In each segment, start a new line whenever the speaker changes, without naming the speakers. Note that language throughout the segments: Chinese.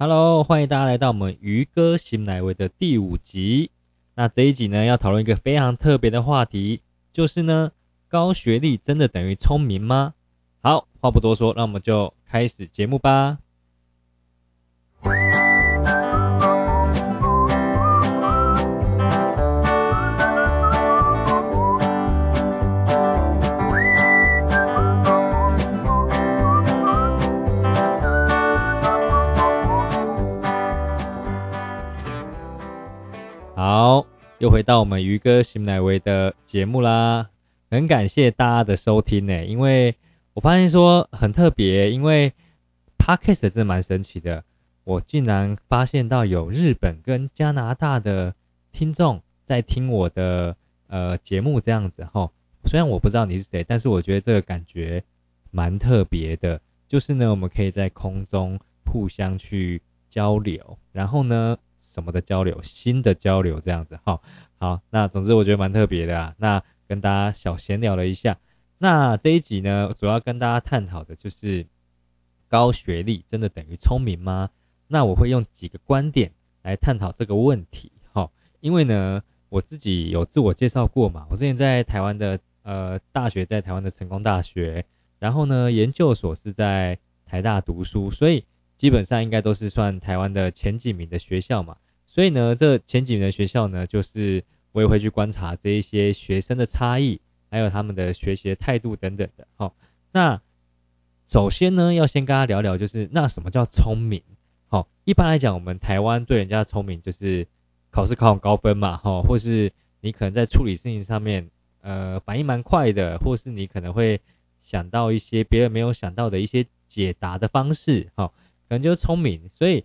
Hello，欢迎大家来到我们鱼哥新来位的第五集。那这一集呢，要讨论一个非常特别的话题，就是呢，高学历真的等于聪明吗？好，话不多说，那我们就开始节目吧。又回到我们鱼哥新乃威的节目啦，很感谢大家的收听呢，因为我发现说很特别，因为 podcast 真的蛮神奇的，我竟然发现到有日本跟加拿大的听众在听我的呃节目这样子哈，虽然我不知道你是谁，但是我觉得这个感觉蛮特别的，就是呢，我们可以在空中互相去交流，然后呢。什么的交流，新的交流这样子哈，好，那总之我觉得蛮特别的啊。那跟大家小闲聊了一下，那这一集呢，主要跟大家探讨的就是高学历真的等于聪明吗？那我会用几个观点来探讨这个问题哈。因为呢，我自己有自我介绍过嘛，我之前在台湾的呃大学，在台湾的成功大学，然后呢研究所是在台大读书，所以基本上应该都是算台湾的前几名的学校嘛。所以呢，这前几名的学校呢，就是我也会去观察这一些学生的差异，还有他们的学习的态度等等的。好，那首先呢，要先跟大家聊聊，就是那什么叫聪明？好，一般来讲，我们台湾对人家聪明，就是考试考很高分嘛，哈，或是你可能在处理事情上面，呃，反应蛮快的，或是你可能会想到一些别人没有想到的一些解答的方式，哈，可能就是聪明。所以。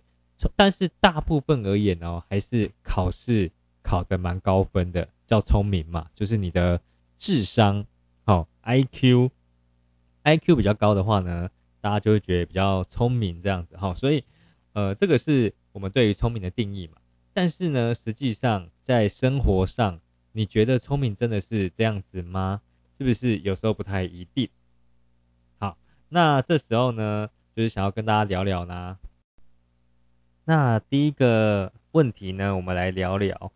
但是大部分而言哦，还是考试考得蛮高分的，叫聪明嘛，就是你的智商，好，I Q，I Q 比较高的话呢，大家就会觉得比较聪明这样子哈，所以呃，这个是我们对于聪明的定义嘛。但是呢，实际上在生活上，你觉得聪明真的是这样子吗？是不是有时候不太一定？好，那这时候呢，就是想要跟大家聊聊呢。那第一个问题呢，我们来聊聊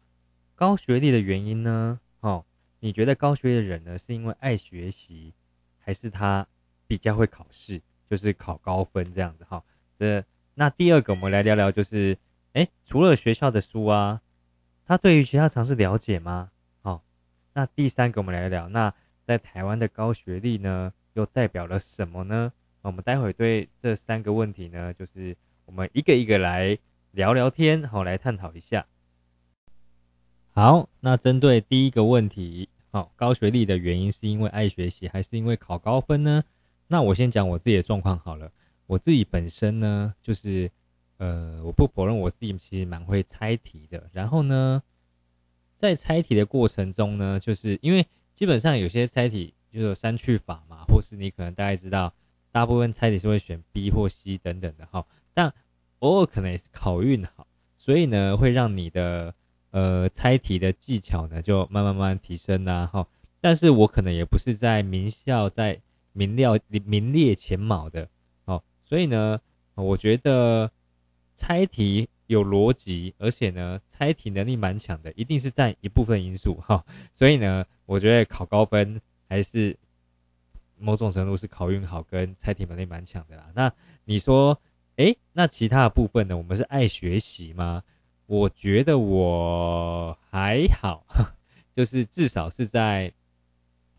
高学历的原因呢？哦，你觉得高学历的人呢，是因为爱学习，还是他比较会考试，就是考高分这样子？哈，这那第二个，我们来聊聊，就是哎，除了学校的书啊，他对于其他尝试了解吗？好，那第三个，我们来聊，那在台湾的高学历呢，又代表了什么呢？那我们待会对这三个问题呢，就是。我们一个一个来聊聊天，好，来探讨一下。好，那针对第一个问题，好，高学历的原因是因为爱学习，还是因为考高分呢？那我先讲我自己的状况好了。我自己本身呢，就是呃，我不否认我自己其实蛮会猜题的。然后呢，在猜题的过程中呢，就是因为基本上有些猜题就是删去法嘛，或是你可能大概知道，大部分猜题是会选 B 或 C 等等的哈。但偶尔可能也是考运好，所以呢，会让你的呃猜题的技巧呢就慢慢慢提升呐哈。但是我可能也不是在名校在名料名列前茅的哦，所以呢，我觉得猜题有逻辑，而且呢，猜题能力蛮强的，一定是占一部分因素哈。所以呢，我觉得考高分还是某种程度是考运好跟猜题能力蛮强的啦。那你说？哎，那其他的部分呢？我们是爱学习吗？我觉得我还好，就是至少是在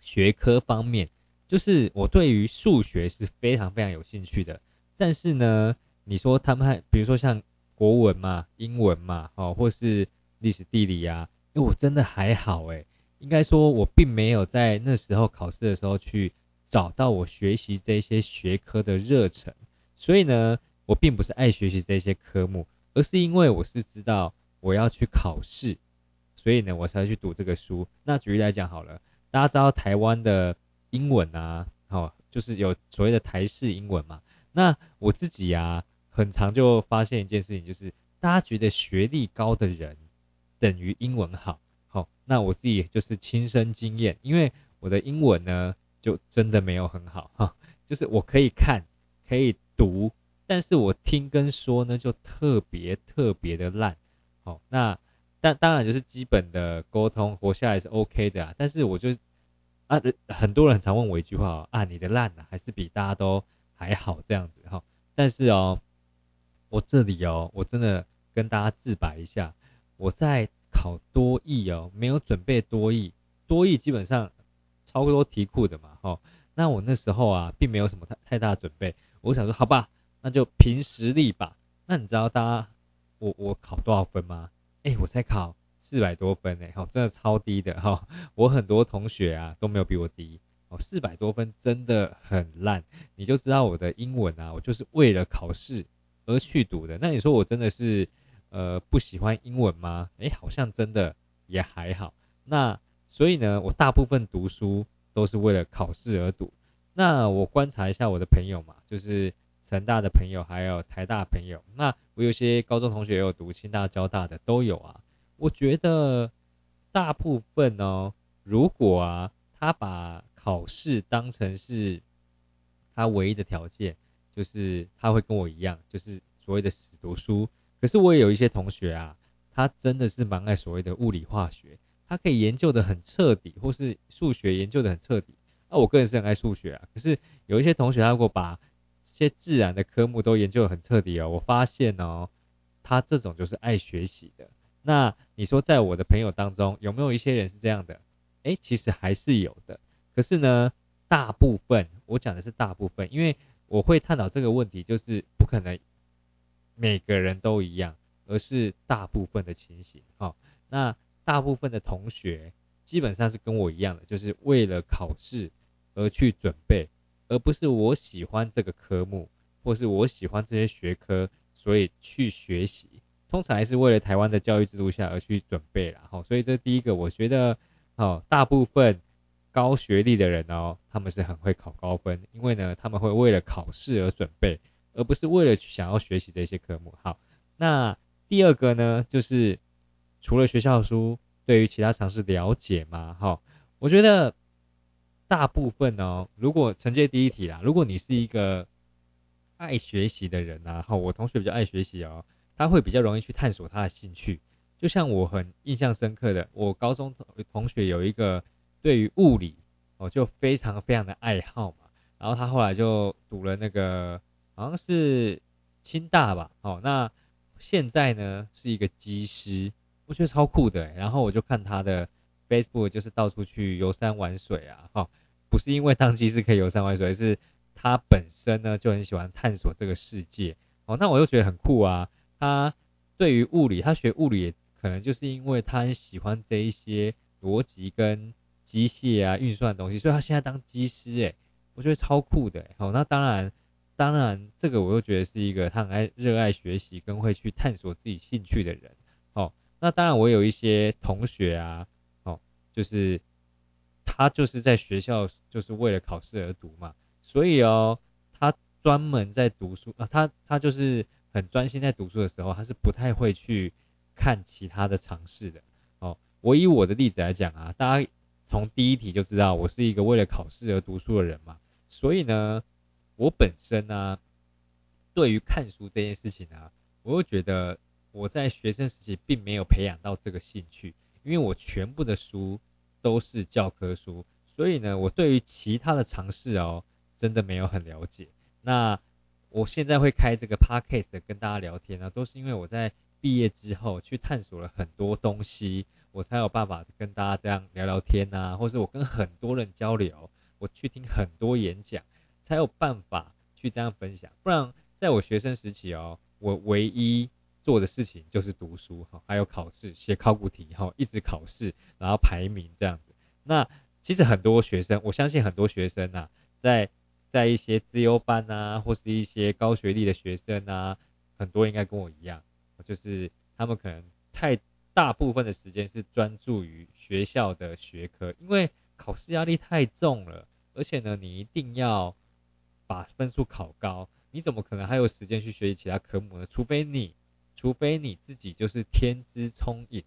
学科方面，就是我对于数学是非常非常有兴趣的。但是呢，你说他们还，比如说像国文嘛、英文嘛，哦，或是历史地理呀，哎，我真的还好哎。应该说，我并没有在那时候考试的时候去找到我学习这些学科的热忱，所以呢。我并不是爱学习这些科目，而是因为我是知道我要去考试，所以呢，我才去读这个书。那举例来讲好了，大家知道台湾的英文啊，好，就是有所谓的台式英文嘛。那我自己呀，很常就发现一件事情，就是大家觉得学历高的人等于英文好，好，那我自己就是亲身经验，因为我的英文呢，就真的没有很好哈，就是我可以看，可以读。但是我听跟说呢，就特别特别的烂。好，那但当然就是基本的沟通活下来是 OK 的啊。但是我就啊，很多人常问我一句话啊，你的烂呢，还是比大家都还好这样子哈。但是哦，我这里哦，我真的跟大家自白一下，我在考多艺哦，没有准备多艺，多艺基本上超多题库的嘛，哈。那我那时候啊，并没有什么太太大准备，我想说，好吧，那就凭实力吧。那你知道大家我我考多少分吗？哎，我才考四百多分哎，好，真的超低的哈。我很多同学啊都没有比我低。哦，四百多分真的很烂，你就知道我的英文啊，我就是为了考试而去读的。那你说我真的是呃不喜欢英文吗？诶，好像真的也还好。那所以呢，我大部分读书都是为了考试而读。那我观察一下我的朋友嘛，就是成大的朋友，还有台大朋友。那我有些高中同学也有读清大、交大的都有啊。我觉得大部分哦，如果啊他把考试当成是他唯一的条件，就是他会跟我一样，就是所谓的死读书。可是我也有一些同学啊，他真的是蛮爱所谓的物理化学，他可以研究的很彻底，或是数学研究的很彻底。那我个人是很爱数学啊，可是有一些同学他如果把这些自然的科目都研究的很彻底哦，我发现哦，他这种就是爱学习的。那你说在我的朋友当中有没有一些人是这样的？诶，其实还是有的。可是呢，大部分我讲的是大部分，因为我会探讨这个问题，就是不可能每个人都一样，而是大部分的情形。好，那大部分的同学基本上是跟我一样的，就是为了考试而去准备，而不是我喜欢这个科目，或是我喜欢这些学科，所以去学习。通常还是为了台湾的教育制度下而去准备啦。好，所以这第一个，我觉得，好，大部分。高学历的人哦，他们是很会考高分，因为呢，他们会为了考试而准备，而不是为了想要学习这些科目。好，那第二个呢，就是除了学校书，对于其他尝试了解吗？哈，我觉得大部分哦，如果承接第一题啦，如果你是一个爱学习的人啊，哈，我同学比较爱学习哦，他会比较容易去探索他的兴趣。就像我很印象深刻的，我高中同同学有一个。对于物理，哦，就非常非常的爱好嘛。然后他后来就读了那个，好像是清大吧。哦，那现在呢是一个机师，我觉得超酷的。然后我就看他的 Facebook，就是到处去游山玩水啊。哈，不是因为当机师可以游山玩水，是他本身呢就很喜欢探索这个世界。哦，那我就觉得很酷啊。他对于物理，他学物理可能就是因为他很喜欢这一些逻辑跟。机械啊，运算的东西，所以他现在当机师，诶，我觉得超酷的，好，那当然，当然，这个我又觉得是一个他很爱热爱学习跟会去探索自己兴趣的人，那当然我有一些同学啊，哦，就是他就是在学校就是为了考试而读嘛，所以哦，他专门在读书啊，他他就是很专心在读书的时候，他是不太会去看其他的尝试的，哦，我以我的例子来讲啊，大家。从第一题就知道我是一个为了考试而读书的人嘛，所以呢，我本身呢，对于看书这件事情呢，我又觉得我在学生时期并没有培养到这个兴趣，因为我全部的书都是教科书，所以呢，我对于其他的尝试哦，真的没有很了解。那我现在会开这个 podcast 跟大家聊天呢，都是因为我在毕业之后去探索了很多东西。我才有办法跟大家这样聊聊天呐，或是我跟很多人交流，我去听很多演讲，才有办法去这样分享。不然，在我学生时期哦，我唯一做的事情就是读书哈，还有考试，写考古题哈，一直考试，然后排名这样子。那其实很多学生，我相信很多学生呐，在在一些自优班啊，或是一些高学历的学生啊，很多应该跟我一样，就是他们可能太。大部分的时间是专注于学校的学科，因为考试压力太重了，而且呢，你一定要把分数考高，你怎么可能还有时间去学习其他科目呢？除非你，除非你自己就是天资聪颖，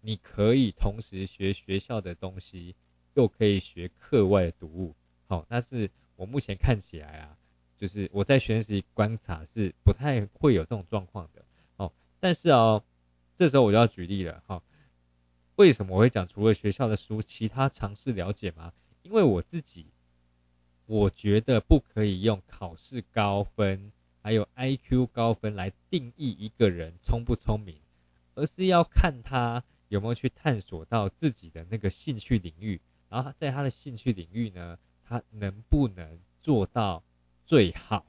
你可以同时学学校的东西，又可以学课外读物。好，但是我目前看起来啊，就是我在学习观察是不太会有这种状况的哦。但是哦，这时候我就要举例了哈。为什么我会讲除了学校的书，其他尝试了解吗？因为我自己，我觉得不可以用考试高分还有 IQ 高分来定义一个人聪不聪明，而是要看他有没有去探索到自己的那个兴趣领域，然后在他的兴趣领域呢，他能不能做到最好？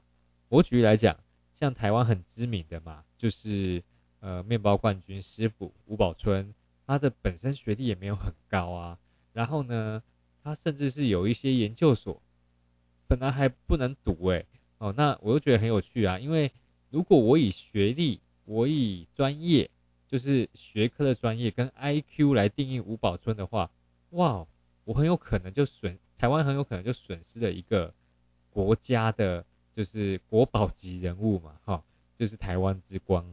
我举例来讲，像台湾很知名的嘛，就是呃面包冠军师傅吴宝春。他的本身学历也没有很高啊，然后呢，他甚至是有一些研究所，本来还不能读诶。哦，那我又觉得很有趣啊，因为如果我以学历，我以专业，就是学科的专业跟 I Q 来定义吴宝春的话，哇，我很有可能就损台湾很有可能就损失了一个国家的，就是国宝级人物嘛，哈，就是台湾之光，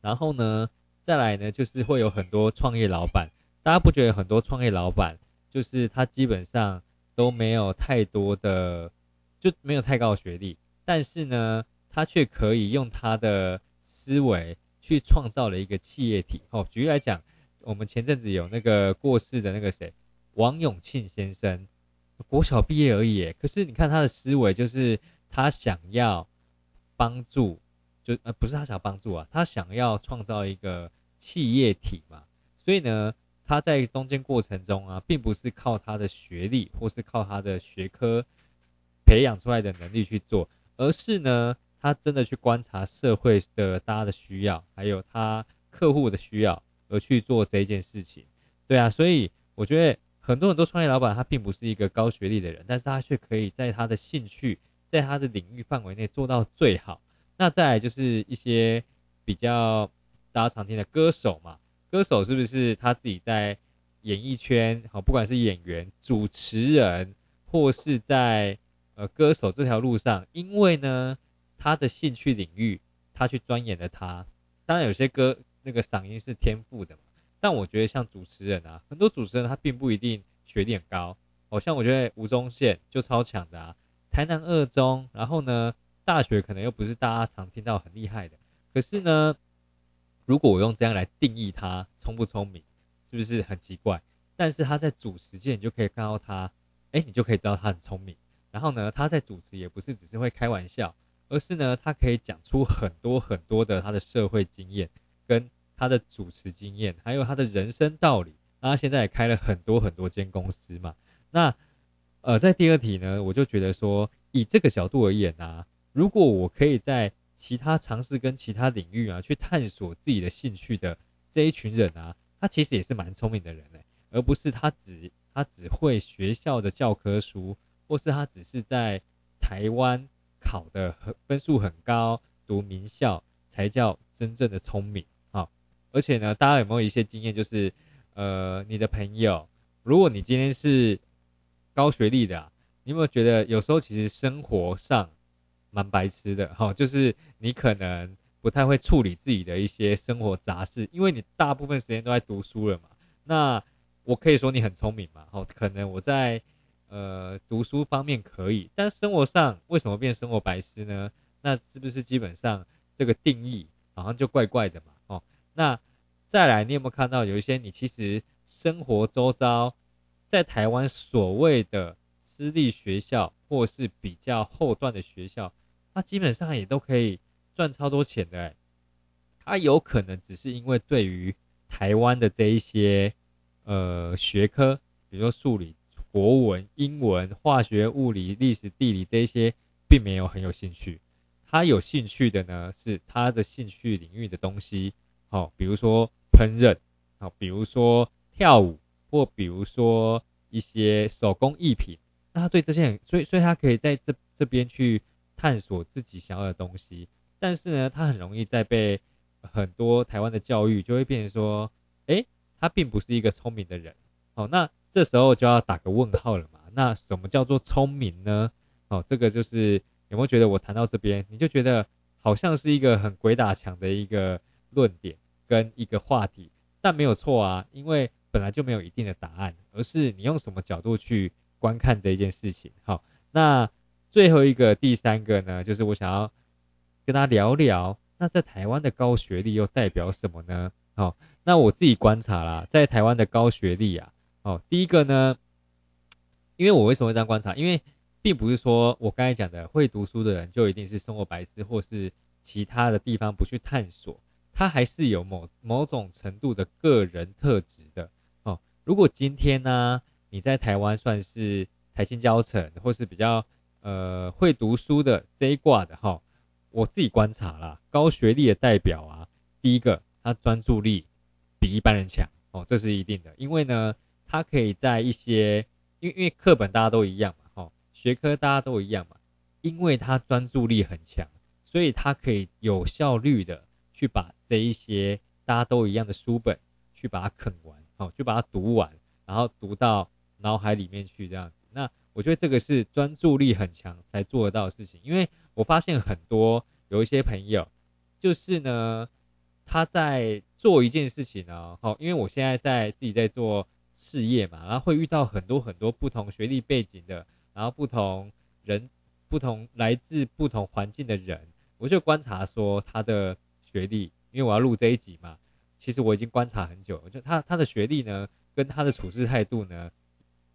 然后呢？再来呢，就是会有很多创业老板，大家不觉得很多创业老板就是他基本上都没有太多的，就没有太高学历，但是呢，他却可以用他的思维去创造了一个企业体。哦，举例来讲，我们前阵子有那个过世的那个谁，王永庆先生，国小毕业而已，可是你看他的思维，就是他想要帮助。就呃不是他想帮助啊，他想要创造一个企业体嘛，所以呢，他在中间过程中啊，并不是靠他的学历或是靠他的学科培养出来的能力去做，而是呢，他真的去观察社会的大家的需要，还有他客户的需要而去做这件事情。对啊，所以我觉得很多很多创业老板他并不是一个高学历的人，但是他却可以在他的兴趣，在他的领域范围内做到最好。那再来就是一些比较大家常听的歌手嘛，歌手是不是他自己在演艺圈好，不管是演员、主持人，或是在歌手这条路上，因为呢他的兴趣领域，他去钻研了他。当然有些歌那个嗓音是天赋的嘛，但我觉得像主持人啊，很多主持人他并不一定学历很高，好像我觉得吴宗宪就超强的啊，台南二中，然后呢。大学可能又不是大家常听到很厉害的，可是呢，如果我用这样来定义他聪不聪明，是不是很奇怪？但是他在主持界，你就可以看到他，哎，你就可以知道他很聪明。然后呢，他在主持也不是只是会开玩笑，而是呢，他可以讲出很多很多的他的社会经验，跟他的主持经验，还有他的人生道理。那他现在也开了很多很多间公司嘛。那呃，在第二题呢，我就觉得说，以这个角度而言啊。如果我可以在其他尝试跟其他领域啊去探索自己的兴趣的这一群人啊，他其实也是蛮聪明的人嘞，而不是他只他只会学校的教科书，或是他只是在台湾考的很分数很高，读名校才叫真正的聪明啊！而且呢，大家有没有一些经验，就是呃，你的朋友，如果你今天是高学历的，你有没有觉得有时候其实生活上蛮白痴的哈，就是你可能不太会处理自己的一些生活杂事，因为你大部分时间都在读书了嘛。那我可以说你很聪明嘛，哦，可能我在呃读书方面可以，但生活上为什么变生活白痴呢？那是不是基本上这个定义好像就怪怪的嘛？哦，那再来，你有没有看到有一些你其实生活周遭在台湾所谓的私立学校或是比较后段的学校？他基本上也都可以赚超多钱的，哎，他有可能只是因为对于台湾的这一些呃学科，比如说数理、国文、英文、化学、物理、历史、地理这一些，并没有很有兴趣。他有兴趣的呢，是他的兴趣领域的东西，好，比如说烹饪，好，比如说跳舞，或比如说一些手工艺品。那他对这些，所以所以他可以在这这边去。探索自己想要的东西，但是呢，他很容易在被很多台湾的教育就会变成说，诶，他并不是一个聪明的人。好，那这时候就要打个问号了嘛？那什么叫做聪明呢？哦，这个就是有没有觉得我谈到这边，你就觉得好像是一个很鬼打墙的一个论点跟一个话题，但没有错啊，因为本来就没有一定的答案，而是你用什么角度去观看这一件事情。好，那。最后一个第三个呢，就是我想要跟他聊聊，那在台湾的高学历又代表什么呢？哦，那我自己观察啦，在台湾的高学历啊，哦，第一个呢，因为我为什么会这样观察？因为并不是说我刚才讲的会读书的人就一定是生活白痴，或是其他的地方不去探索，他还是有某某种程度的个人特质的哦。如果今天呢，你在台湾算是台青教城，或是比较呃会读书的这一挂的哈，我自己观察啦，高学历的代表啊，第一个他专注力比一般人强哦，这是一定的，因为呢，他可以在一些因为因为课本大家都一样嘛，哈。学科大家都一样嘛，因为他专注力很强，所以他可以有效率的去把这一些大家都一样的书本去把它啃完，哦，去把它读完，然后读到脑海里面去这样子。那我觉得这个是专注力很强才做得到的事情，因为我发现很多有一些朋友，就是呢，他在做一件事情呢，好，因为我现在在自己在做事业嘛，然后会遇到很多很多不同学历背景的。然后不同人、不同来自不同环境的人，我就观察说他的学历，因为我要录这一集嘛。其实我已经观察很久，就他他的学历呢，跟他的处事态度呢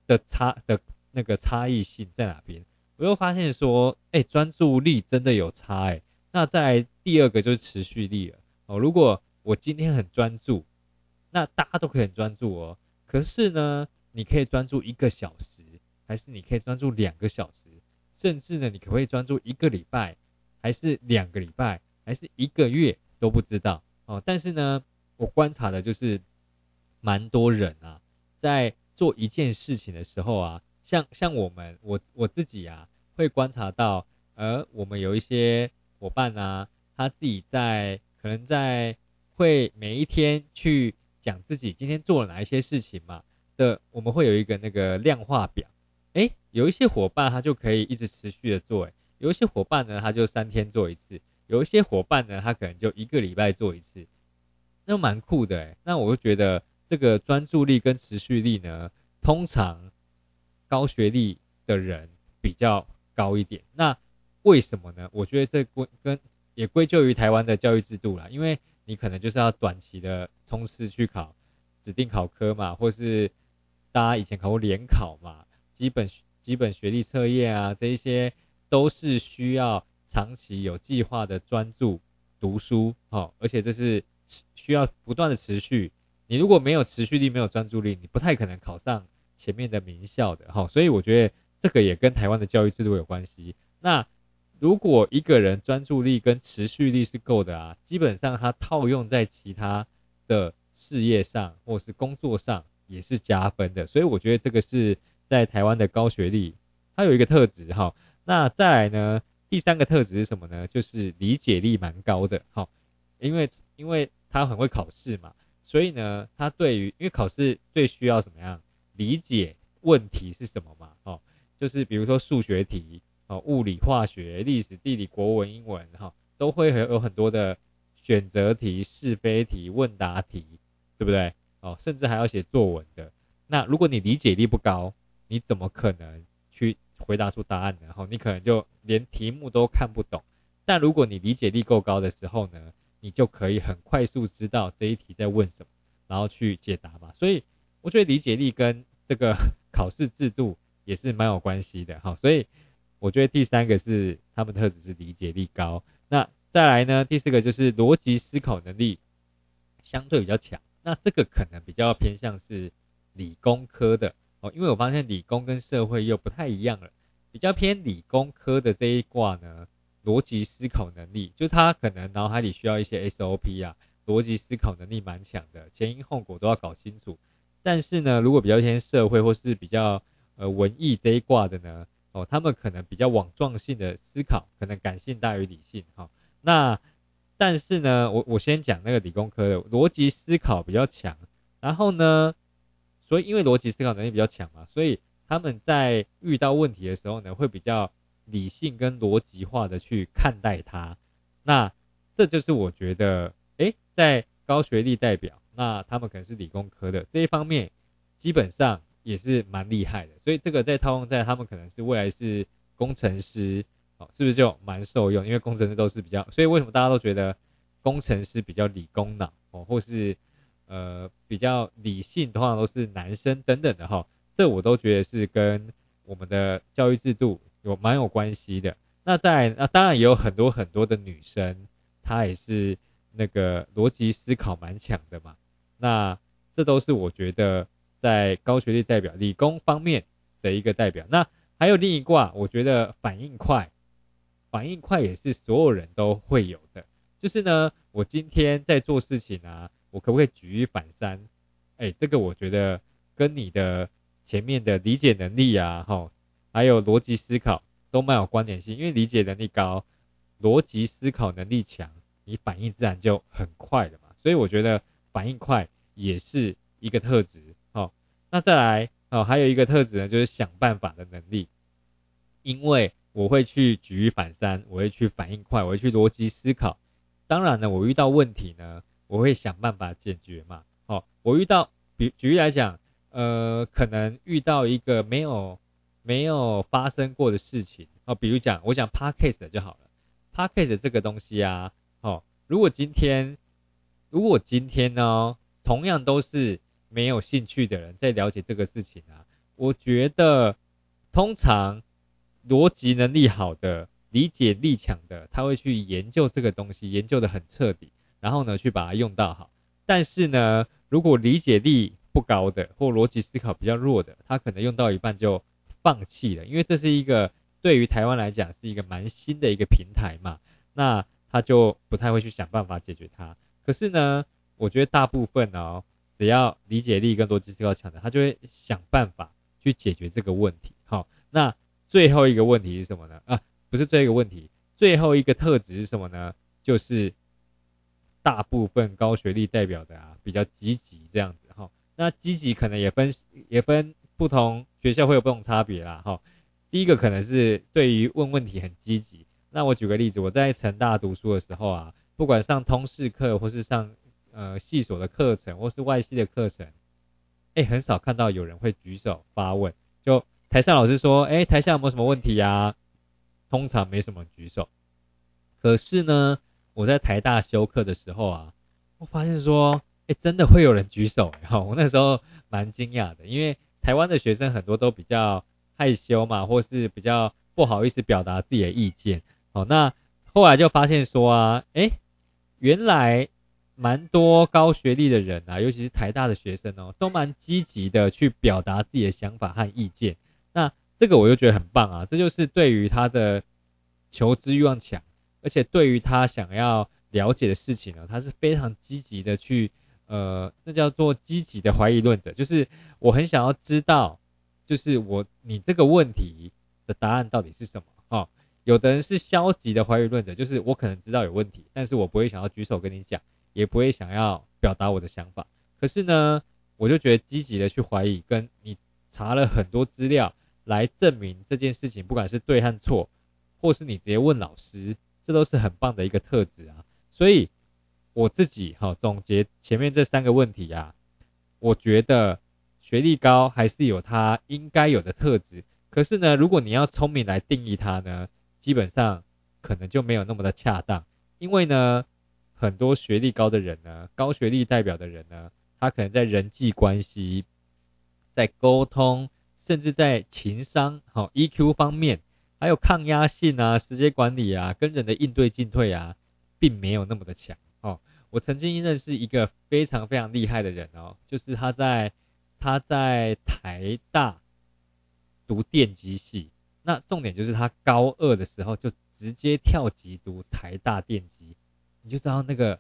的差的那个差异性在哪边？我又发现说，哎，专注力真的有差哎。那在第二个就是持续力了哦。如果我今天很专注，那大家都可以很专注哦。可是呢，你可以专注一个小时。还是你可以专注两个小时，甚至呢，你可不可以专注一个礼拜，还是两个礼拜，还是一个月都不知道哦。但是呢，我观察的就是蛮多人啊，在做一件事情的时候啊，像像我们我我自己啊，会观察到，而我们有一些伙伴啊，他自己在可能在会每一天去讲自己今天做了哪一些事情嘛的，我们会有一个那个量化表。哎，有一些伙伴他就可以一直持续的做，哎，有一些伙伴呢他就三天做一次，有一些伙伴呢他可能就一个礼拜做一次，那蛮酷的哎。那我就觉得这个专注力跟持续力呢，通常高学历的人比较高一点。那为什么呢？我觉得这归跟也归咎于台湾的教育制度啦，因为你可能就是要短期的冲刺去考指定考科嘛，或是大家以前考过联考嘛。基本基本学历测验啊，这一些都是需要长期有计划的专注读书，哦，而且这是需要不断的持续。你如果没有持续力，没有专注力，你不太可能考上前面的名校的，哈。所以我觉得这个也跟台湾的教育制度有关系。那如果一个人专注力跟持续力是够的啊，基本上他套用在其他的事业上或是工作上也是加分的。所以我觉得这个是。在台湾的高学历，它有一个特质哈。那再来呢，第三个特质是什么呢？就是理解力蛮高的哈。因为因为他很会考试嘛，所以呢，他对于因为考试最需要什么样理解问题是什么嘛？哦，就是比如说数学题哦，物理、化学、历史、地理、国文、英文哈，都会有很多的选择题、是非题、问答题，对不对？哦，甚至还要写作文的。那如果你理解力不高，你怎么可能去回答出答案呢？然后你可能就连题目都看不懂。但如果你理解力够高的时候呢，你就可以很快速知道这一题在问什么，然后去解答嘛。所以我觉得理解力跟这个 考试制度也是蛮有关系的。哈，所以我觉得第三个是他们特质是理解力高。那再来呢，第四个就是逻辑思考能力相对比较强。那这个可能比较偏向是理工科的。哦，因为我发现理工跟社会又不太一样了，比较偏理工科的这一卦呢，逻辑思考能力，就他可能脑海里需要一些 SOP 啊，逻辑思考能力蛮强的，前因后果都要搞清楚。但是呢，如果比较偏社会或是比较呃文艺这一卦的呢，哦，他们可能比较网状性的思考，可能感性大于理性哈。那但是呢，我我先讲那个理工科的逻辑思考比较强，然后呢。所以，因为逻辑思考能力比较强嘛，所以他们在遇到问题的时候呢，会比较理性跟逻辑化的去看待它。那这就是我觉得，诶，在高学历代表，那他们可能是理工科的这一方面，基本上也是蛮厉害的。所以这个在套用在他们可能是未来是工程师，哦，是不是就蛮受用？因为工程师都是比较，所以为什么大家都觉得工程师比较理工脑哦，或是呃比较理性，通常都是男生等等的哈。这我都觉得是跟我们的教育制度有蛮有关系的。那在那当然也有很多很多的女生，她也是那个逻辑思考蛮强的嘛。那这都是我觉得在高学历代表理工方面的一个代表。那还有另一卦，我觉得反应快，反应快也是所有人都会有的。就是呢，我今天在做事情啊，我可不可以举一反三？哎，这个我觉得跟你的前面的理解能力啊，哈，还有逻辑思考都蛮有关联性。因为理解能力高，逻辑思考能力强，你反应自然就很快了嘛。所以我觉得。反应快也是一个特质，那再来哦，还有一个特质呢，就是想办法的能力。因为我会去举一反三，我会去反应快，我会去逻辑思考。当然呢，我遇到问题呢，我会想办法解决嘛。好，我遇到，比举例来讲，呃，可能遇到一个没有没有发生过的事情，哦，比如讲，我讲 p a r k c a s e 就好了 p a r k c a s e 这个东西啊，哦，如果今天。如果今天呢，同样都是没有兴趣的人在了解这个事情啊，我觉得通常逻辑能力好的、理解力强的，他会去研究这个东西，研究的很彻底，然后呢去把它用到好。但是呢，如果理解力不高的或逻辑思考比较弱的，他可能用到一半就放弃了，因为这是一个对于台湾来讲是一个蛮新的一个平台嘛，那他就不太会去想办法解决它。可是呢，我觉得大部分哦，只要理解力跟逻辑思考强的，他就会想办法去解决这个问题。好，那最后一个问题是什么呢？啊，不是最后一个问题，最后一个特质是什么呢？就是大部分高学历代表的啊，比较积极这样子。哈，那积极可能也分也分不同学校会有不同差别啦。哈，第一个可能是对于问问题很积极。那我举个例子，我在成大读书的时候啊。不管上通识课，或是上呃系所的课程，或是外系的课程，哎，很少看到有人会举手发问。就台上老师说，哎，台下有没有什么问题呀？通常没什么举手。可是呢，我在台大修课的时候啊，我发现说，哎，真的会有人举手。哈，我那时候蛮惊讶的，因为台湾的学生很多都比较害羞嘛，或是比较不好意思表达自己的意见。好，那后来就发现说啊，哎。原来蛮多高学历的人啊，尤其是台大的学生哦，都蛮积极的去表达自己的想法和意见。那这个我就觉得很棒啊，这就是对于他的求知欲望强，而且对于他想要了解的事情呢，他是非常积极的去，呃，那叫做积极的怀疑论者，就是我很想要知道，就是我你这个问题的答案到底是什么哈。有的人是消极的怀疑论者，就是我可能知道有问题，但是我不会想要举手跟你讲，也不会想要表达我的想法。可是呢，我就觉得积极的去怀疑，跟你查了很多资料来证明这件事情，不管是对和错，或是你直接问老师，这都是很棒的一个特质啊。所以我自己哈总结前面这三个问题啊，我觉得学历高还是有他应该有的特质。可是呢，如果你要聪明来定义它呢？基本上可能就没有那么的恰当，因为呢，很多学历高的人呢，高学历代表的人呢，他可能在人际关系、在沟通，甚至在情商、好 EQ 方面，还有抗压性啊、时间管理啊、跟人的应对进退啊，并没有那么的强哦。我曾经认识一个非常非常厉害的人哦，就是他在他在台大读电机系。那重点就是他高二的时候就直接跳级读台大电机，你就知道那个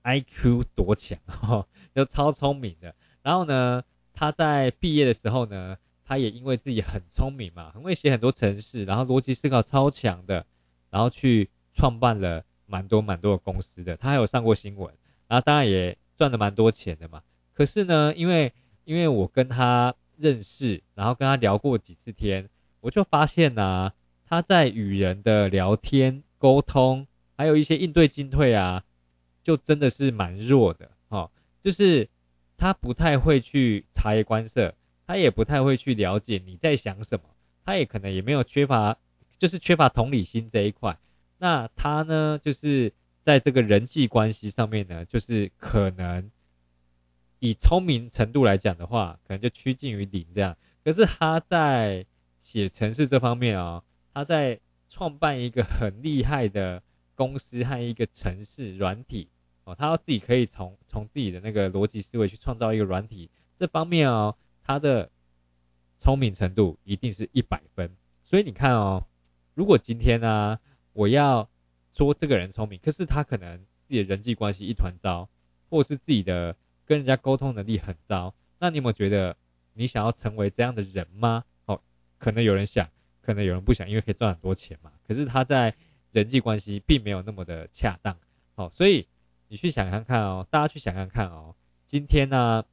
I Q 多强哈，就超聪明的。然后呢，他在毕业的时候呢，他也因为自己很聪明嘛，很会写很多程式，然后逻辑思考超强的，然后去创办了蛮多蛮多的公司的。他还有上过新闻，然后当然也赚了蛮多钱的嘛。可是呢，因为因为我跟他认识，然后跟他聊过几次天。我就发现呢，他在与人的聊天沟通，还有一些应对进退啊，就真的是蛮弱的哦。就是他不太会去察言观色，他也不太会去了解你在想什么，他也可能也没有缺乏，就是缺乏同理心这一块。那他呢，就是在这个人际关系上面呢，就是可能以聪明程度来讲的话，可能就趋近于零这样。可是他在写程式这方面啊，他在创办一个很厉害的公司和一个城市软体哦，他要自己可以从从自己的那个逻辑思维去创造一个软体这方面哦，他的聪明程度一定是一百分。所以你看哦，如果今天呢，我要说这个人聪明，可是他可能自己的人际关系一团糟，或是自己的跟人家沟通能力很糟，那你有没有觉得？你想要成为这样的人吗？哦，可能有人想，可能有人不想，因为可以赚很多钱嘛。可是他在人际关系并没有那么的恰当，哦，所以你去想看看哦，大家去想看看哦。今天呢，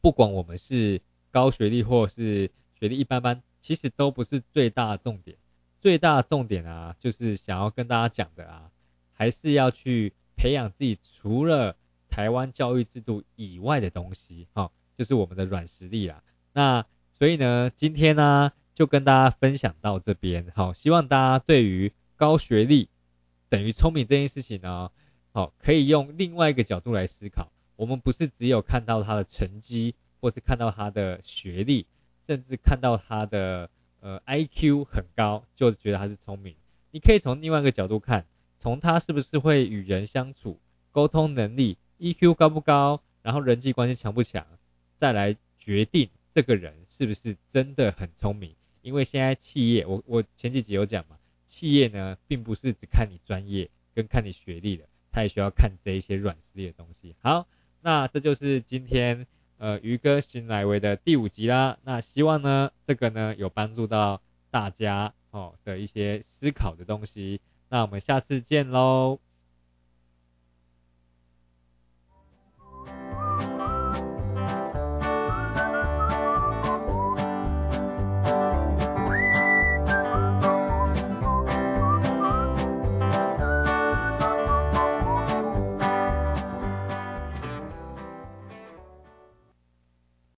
不管我们是高学历或是学历一般般，其实都不是最大的重点。最大的重点啊，就是想要跟大家讲的啊，还是要去培养自己除了台湾教育制度以外的东西，哈。就是我们的软实力啦。那所以呢，今天呢就跟大家分享到这边。好，希望大家对于高学历等于聪明这件事情呢，好，可以用另外一个角度来思考。我们不是只有看到他的成绩，或是看到他的学历，甚至看到他的呃 I Q 很高，就觉得他是聪明。你可以从另外一个角度看，从他是不是会与人相处、沟通能力、E Q 高不高，然后人际关系强不强。再来决定这个人是不是真的很聪明，因为现在企业，我我前几集有讲嘛，企业呢并不是只看你专业跟看你学历的，他也需要看这一些软实力的东西。好，那这就是今天呃鱼哥新来维的第五集啦。那希望呢这个呢有帮助到大家哦的一些思考的东西。那我们下次见喽。